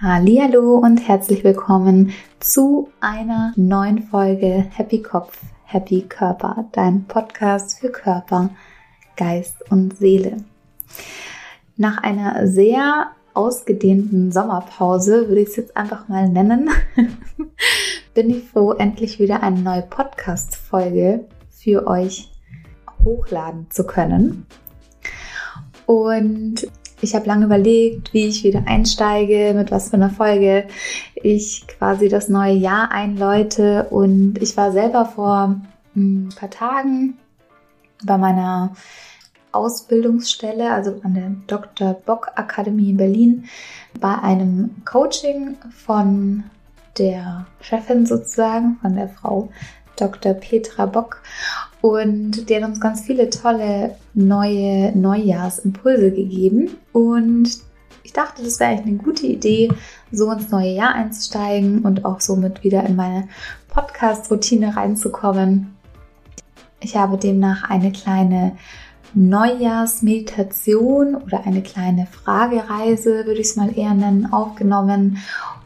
Hallo und herzlich willkommen zu einer neuen Folge Happy Kopf, Happy Körper, dein Podcast für Körper, Geist und Seele. Nach einer sehr ausgedehnten Sommerpause, würde ich es jetzt einfach mal nennen, bin ich froh, endlich wieder eine neue Podcast-Folge für euch hochladen zu können. Und ich habe lange überlegt, wie ich wieder einsteige, mit was für einer Folge ich quasi das neue Jahr einläute. Und ich war selber vor ein paar Tagen bei meiner Ausbildungsstelle, also an der Dr. Bock Akademie in Berlin, bei einem Coaching von der Chefin sozusagen, von der Frau Dr. Petra Bock. Und die hat uns ganz viele tolle neue Neujahrsimpulse gegeben. Und ich dachte, das wäre eigentlich eine gute Idee, so ins neue Jahr einzusteigen und auch somit wieder in meine Podcast-Routine reinzukommen. Ich habe demnach eine kleine Neujahrsmeditation oder eine kleine Fragereise, würde ich es mal eher nennen, aufgenommen,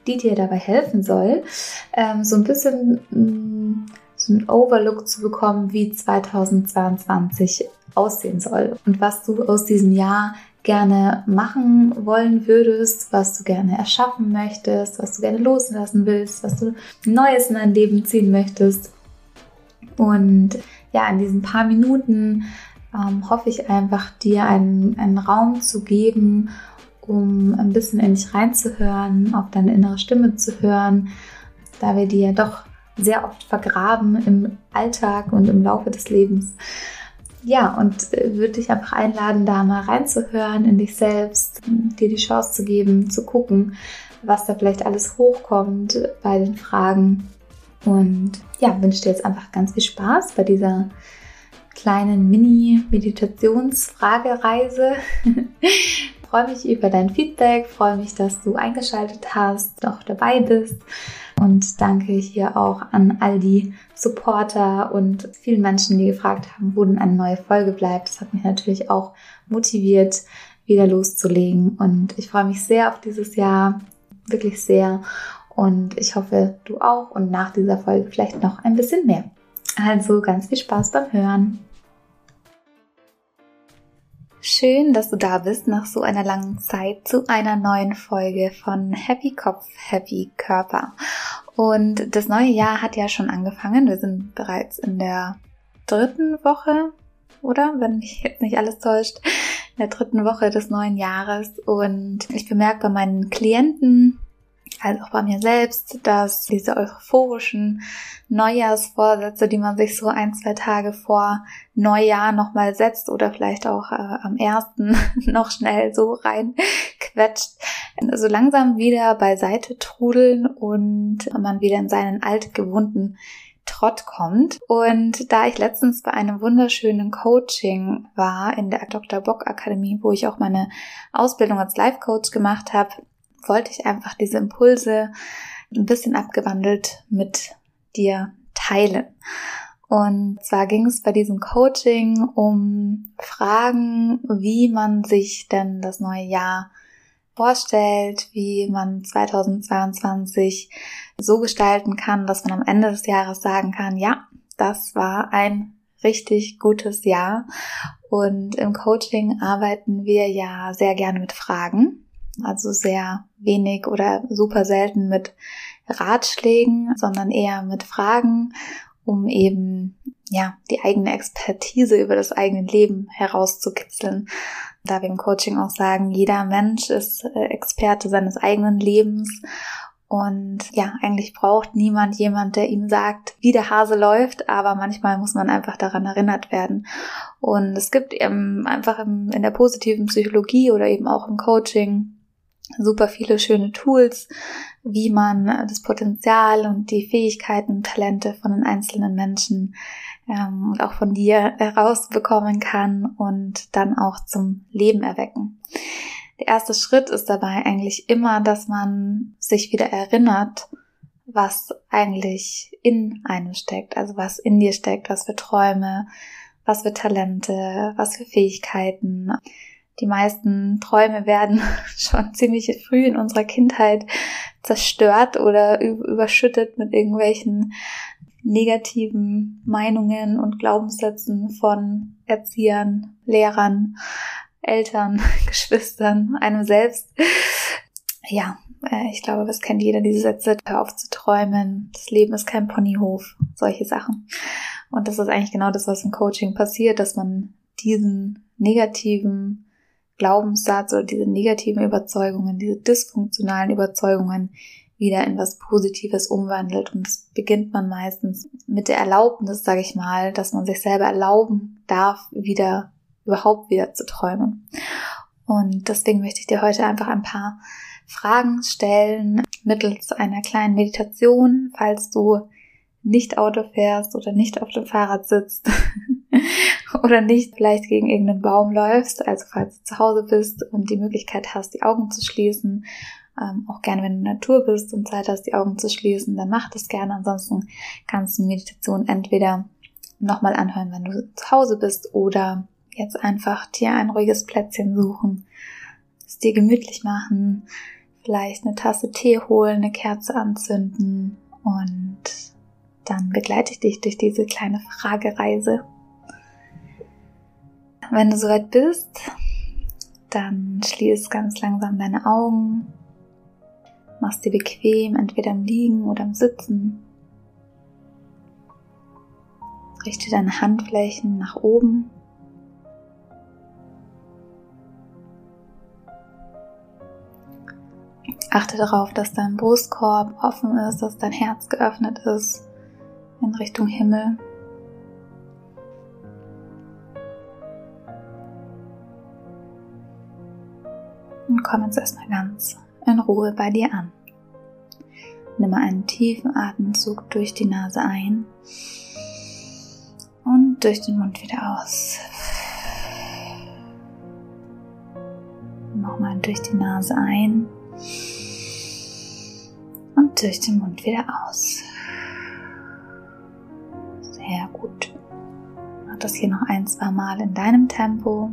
die dir dabei helfen soll, ähm, so ein bisschen mm, einen Overlook zu bekommen, wie 2022 aussehen soll und was du aus diesem Jahr gerne machen wollen würdest, was du gerne erschaffen möchtest, was du gerne loslassen willst, was du Neues in dein Leben ziehen möchtest. Und ja, in diesen paar Minuten ähm, hoffe ich einfach, dir einen, einen Raum zu geben, um ein bisschen in dich reinzuhören, auf deine innere Stimme zu hören, da wir die ja doch sehr oft vergraben im Alltag und im Laufe des Lebens. Ja, und äh, würde dich einfach einladen, da mal reinzuhören in dich selbst, dir die Chance zu geben, zu gucken, was da vielleicht alles hochkommt bei den Fragen. Und ja, wünsche dir jetzt einfach ganz viel Spaß bei dieser kleinen Mini-Meditationsfragereise. freue mich über dein Feedback, freue mich, dass du eingeschaltet hast, auch dabei bist und danke hier auch an all die Supporter und vielen Menschen, die gefragt haben, wo denn eine neue Folge bleibt. Das hat mich natürlich auch motiviert, wieder loszulegen. Und ich freue mich sehr auf dieses Jahr, wirklich sehr. Und ich hoffe, du auch und nach dieser Folge vielleicht noch ein bisschen mehr. Also ganz viel Spaß beim Hören. Schön, dass du da bist nach so einer langen Zeit zu einer neuen Folge von Happy Kopf, Happy Körper. Und das neue Jahr hat ja schon angefangen. Wir sind bereits in der dritten Woche, oder? Wenn mich jetzt nicht alles täuscht, in der dritten Woche des neuen Jahres. Und ich bemerke bei meinen Klienten, als auch bei mir selbst, dass diese euphorischen Neujahrsvorsätze, die man sich so ein, zwei Tage vor Neujahr nochmal setzt oder vielleicht auch äh, am ersten noch schnell so reinquetscht, so langsam wieder beiseite trudeln und man wieder in seinen altgewohnten Trott kommt. Und da ich letztens bei einem wunderschönen Coaching war in der Dr. Bock Akademie, wo ich auch meine Ausbildung als Life Coach gemacht habe, wollte ich einfach diese Impulse ein bisschen abgewandelt mit dir teilen. Und zwar ging es bei diesem Coaching um Fragen, wie man sich denn das neue Jahr vorstellt, wie man 2022 so gestalten kann, dass man am Ende des Jahres sagen kann, ja, das war ein richtig gutes Jahr. Und im Coaching arbeiten wir ja sehr gerne mit Fragen also sehr wenig oder super selten mit Ratschlägen, sondern eher mit Fragen, um eben ja die eigene Expertise über das eigene Leben herauszukitzeln. Da wir im Coaching auch sagen, jeder Mensch ist äh, Experte seines eigenen Lebens und ja, eigentlich braucht niemand jemand, der ihm sagt, wie der Hase läuft, aber manchmal muss man einfach daran erinnert werden. Und es gibt eben einfach in der positiven Psychologie oder eben auch im Coaching super viele schöne Tools, wie man das Potenzial und die Fähigkeiten und Talente von den einzelnen Menschen ähm, und auch von dir herausbekommen kann und dann auch zum Leben erwecken. Der erste Schritt ist dabei eigentlich immer, dass man sich wieder erinnert, was eigentlich in einem steckt, also was in dir steckt, was für Träume, was für Talente, was für Fähigkeiten, Die meisten Träume werden schon ziemlich früh in unserer Kindheit zerstört oder überschüttet mit irgendwelchen negativen Meinungen und Glaubenssätzen von Erziehern, Lehrern, Eltern, Geschwistern, einem selbst. Ja, äh, ich glaube, das kennt jeder, diese Sätze, hör auf zu träumen, das Leben ist kein Ponyhof, solche Sachen. Und das ist eigentlich genau das, was im Coaching passiert, dass man diesen negativen Glaubenssatz oder diese negativen Überzeugungen, diese dysfunktionalen Überzeugungen wieder in was Positives umwandelt. Und das beginnt man meistens mit der Erlaubnis, sage ich mal, dass man sich selber erlauben darf, wieder überhaupt wieder zu träumen. Und deswegen möchte ich dir heute einfach ein paar Fragen stellen mittels einer kleinen Meditation, falls du nicht Auto fährst oder nicht auf dem Fahrrad sitzt oder nicht vielleicht gegen irgendeinen Baum läufst, also falls du zu Hause bist und die Möglichkeit hast, die Augen zu schließen, ähm, auch gerne, wenn du in der Natur bist und Zeit hast, die Augen zu schließen, dann mach das gerne. Ansonsten kannst du Meditation entweder nochmal anhören, wenn du zu Hause bist oder jetzt einfach dir ein ruhiges Plätzchen suchen, es dir gemütlich machen, vielleicht eine Tasse Tee holen, eine Kerze anzünden und dann begleite ich dich durch diese kleine Fragereise. Wenn du soweit bist, dann schließ ganz langsam deine Augen, machst dir bequem, entweder im Liegen oder im Sitzen. Richte deine Handflächen nach oben Achte darauf, dass dein Brustkorb offen ist, dass dein Herz geöffnet ist in Richtung Himmel. Komm jetzt erstmal ganz in Ruhe bei dir an. Nimm einen tiefen Atemzug durch die Nase ein und durch den Mund wieder aus. Nochmal durch die Nase ein und durch den Mund wieder aus. Sehr gut. Mach das hier noch ein, zwei Mal in deinem Tempo.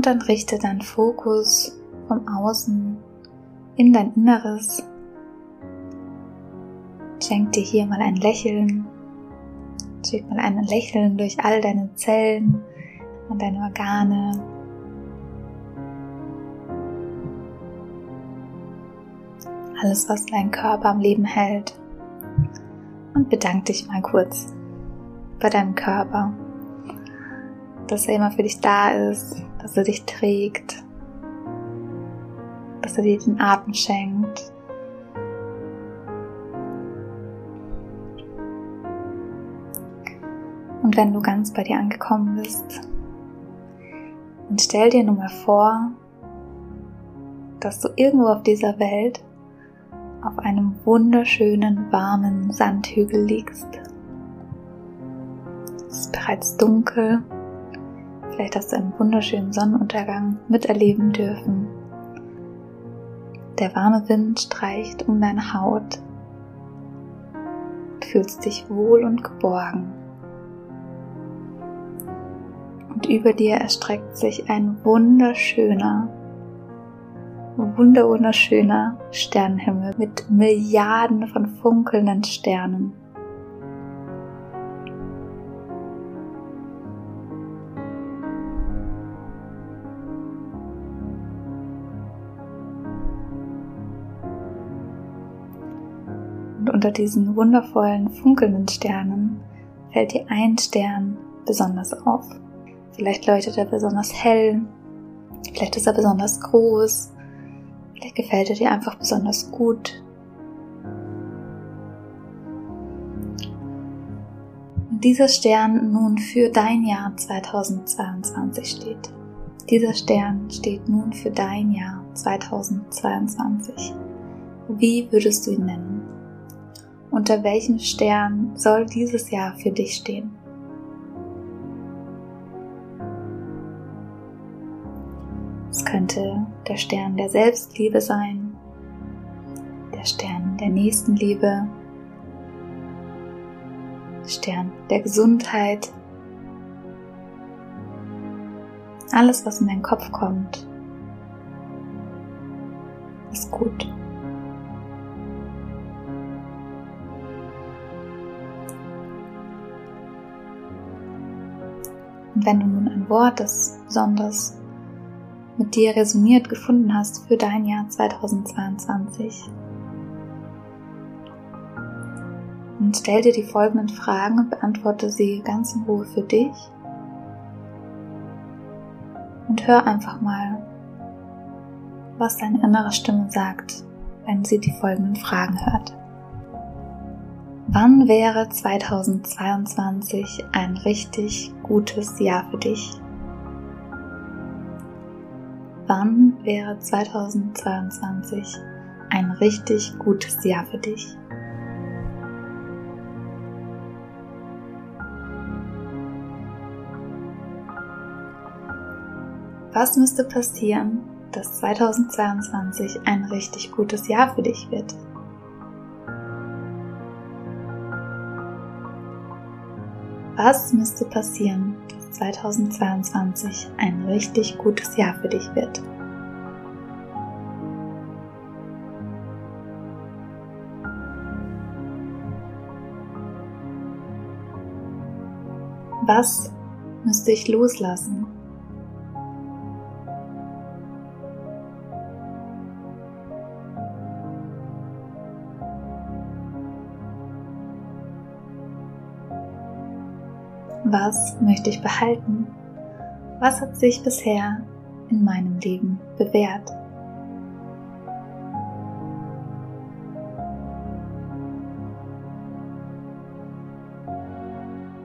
Und dann richte deinen Fokus vom Außen in dein Inneres. Schenk dir hier mal ein Lächeln. Schick mal ein Lächeln durch all deine Zellen und deine Organe, alles, was dein Körper am Leben hält. Und bedank dich mal kurz bei deinem Körper, dass er immer für dich da ist, dass er dich trägt, dass er dir den Atem schenkt. Und wenn du ganz bei dir angekommen bist, dann stell dir nun mal vor, dass du irgendwo auf dieser Welt auf einem wunderschönen, warmen Sandhügel liegst. Es ist bereits dunkel. Vielleicht hast du einen wunderschönen Sonnenuntergang miterleben dürfen. Der warme Wind streicht um deine Haut. Du fühlst dich wohl und geborgen. Und über dir erstreckt sich ein wunderschöner, wunder wunderschöner Sternenhimmel mit Milliarden von funkelnden Sternen. Unter diesen wundervollen funkelnden Sternen fällt dir ein Stern besonders auf. Vielleicht leuchtet er besonders hell, vielleicht ist er besonders groß, Vielleicht gefällt er dir einfach besonders gut. Und dieser Stern nun für dein Jahr 2022 steht. Dieser Stern steht nun für dein Jahr 2022. Wie würdest du ihn nennen? Unter welchem Stern soll dieses Jahr für dich stehen? Es könnte der Stern der Selbstliebe sein, der Stern der Nächstenliebe, Stern der Gesundheit, Alles, was in deinen Kopf kommt, ist gut. Und wenn du nun ein Wort, das besonders mit dir resoniert gefunden hast für dein Jahr 2022, und stell dir die folgenden Fragen und beantworte sie ganz in Ruhe für dich. Und hör einfach mal, was deine innere Stimme sagt, wenn sie die folgenden Fragen hört. Wann wäre 2022 ein richtig gutes Jahr für dich? Wann wäre 2022 ein richtig gutes Jahr für dich? Was müsste passieren, dass 2022 ein richtig gutes Jahr für dich wird? Was müsste passieren, dass 2022 ein richtig gutes Jahr für dich wird? Was müsste ich loslassen? Was möchte ich behalten? Was hat sich bisher in meinem Leben bewährt?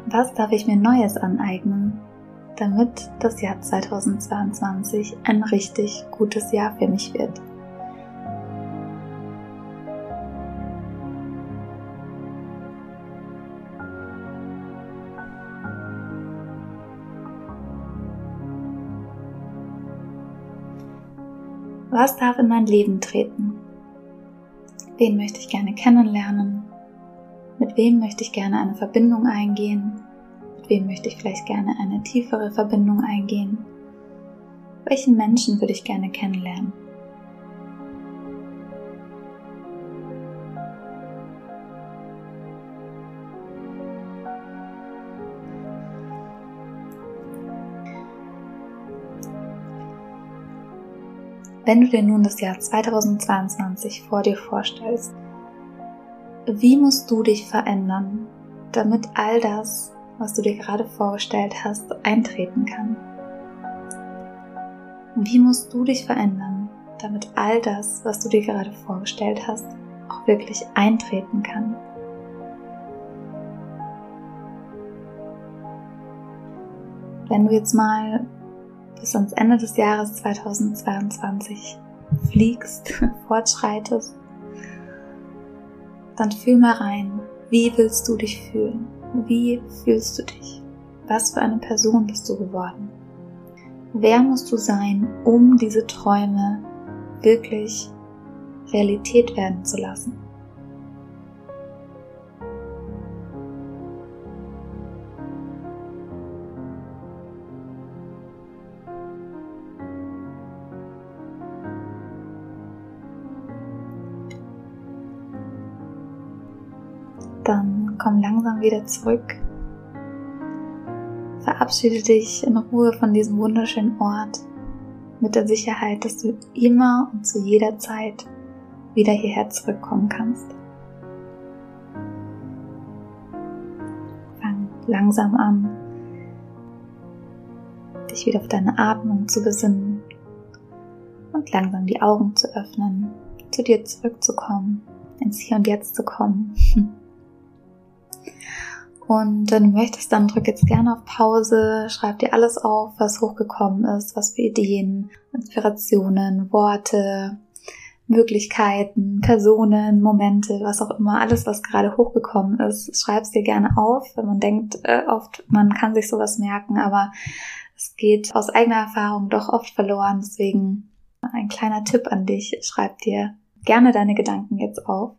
Was darf ich mir Neues aneignen, damit das Jahr 2022 ein richtig gutes Jahr für mich wird? Was darf in mein Leben treten? Wen möchte ich gerne kennenlernen? Mit wem möchte ich gerne eine Verbindung eingehen? Mit wem möchte ich vielleicht gerne eine tiefere Verbindung eingehen? Welchen Menschen würde ich gerne kennenlernen? Wenn du dir nun das Jahr 2022 vor dir vorstellst, wie musst du dich verändern, damit all das, was du dir gerade vorgestellt hast, eintreten kann? Wie musst du dich verändern, damit all das, was du dir gerade vorgestellt hast, auch wirklich eintreten kann? Wenn du jetzt mal bis ans Ende des Jahres 2022 fliegst, fortschreitest, dann fühl mal rein, wie willst du dich fühlen? Wie fühlst du dich? Was für eine Person bist du geworden? Wer musst du sein, um diese Träume wirklich Realität werden zu lassen? Komm langsam wieder zurück. Verabschiede dich in Ruhe von diesem wunderschönen Ort mit der Sicherheit, dass du immer und zu jeder Zeit wieder hierher zurückkommen kannst. Fang langsam an, dich wieder auf deine Atmung zu besinnen und langsam die Augen zu öffnen, zu dir zurückzukommen, ins Hier und Jetzt zu kommen. Und wenn du möchtest, dann drück jetzt gerne auf Pause, schreib dir alles auf, was hochgekommen ist, was für Ideen, Inspirationen, Worte, Möglichkeiten, Personen, Momente, was auch immer, alles, was gerade hochgekommen ist, schreib's dir gerne auf, wenn man denkt, äh, oft, man kann sich sowas merken, aber es geht aus eigener Erfahrung doch oft verloren. Deswegen ein kleiner Tipp an dich, schreib dir gerne deine Gedanken jetzt auf.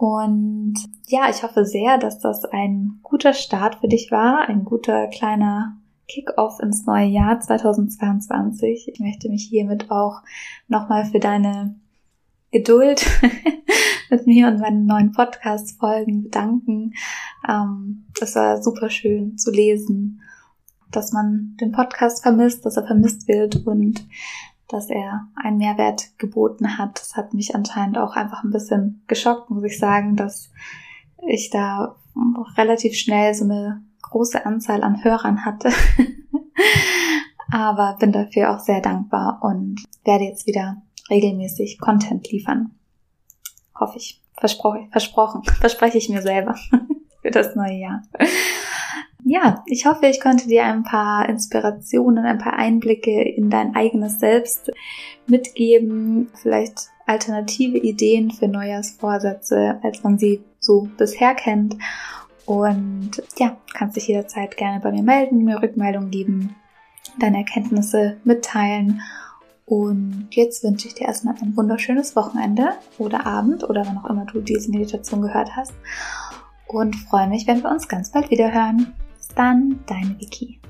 Und ja, ich hoffe sehr, dass das ein guter Start für dich war, ein guter kleiner Kick-off ins neue Jahr 2022. Ich möchte mich hiermit auch nochmal für deine Geduld mit mir und meinen neuen Podcast-Folgen bedanken. Ähm, es war super schön zu lesen, dass man den Podcast vermisst, dass er vermisst wird und dass er einen Mehrwert geboten hat. Das hat mich anscheinend auch einfach ein bisschen geschockt, muss ich sagen, dass ich da relativ schnell so eine große Anzahl an Hörern hatte. Aber bin dafür auch sehr dankbar und werde jetzt wieder regelmäßig Content liefern. Hoffe ich. Versprochen, versprochen, verspreche ich mir selber für das neue Jahr. Ja, ich hoffe, ich konnte dir ein paar Inspirationen, ein paar Einblicke in dein eigenes Selbst mitgeben, vielleicht alternative Ideen für Neujahrsvorsätze, als man sie so bisher kennt. Und ja, kannst dich jederzeit gerne bei mir melden, mir Rückmeldung geben, deine Erkenntnisse mitteilen. Und jetzt wünsche ich dir erstmal ein wunderschönes Wochenende oder Abend oder wann auch immer du diese Meditation gehört hast. Und freue mich, wenn wir uns ganz bald wieder hören. Dann, deine Vicky.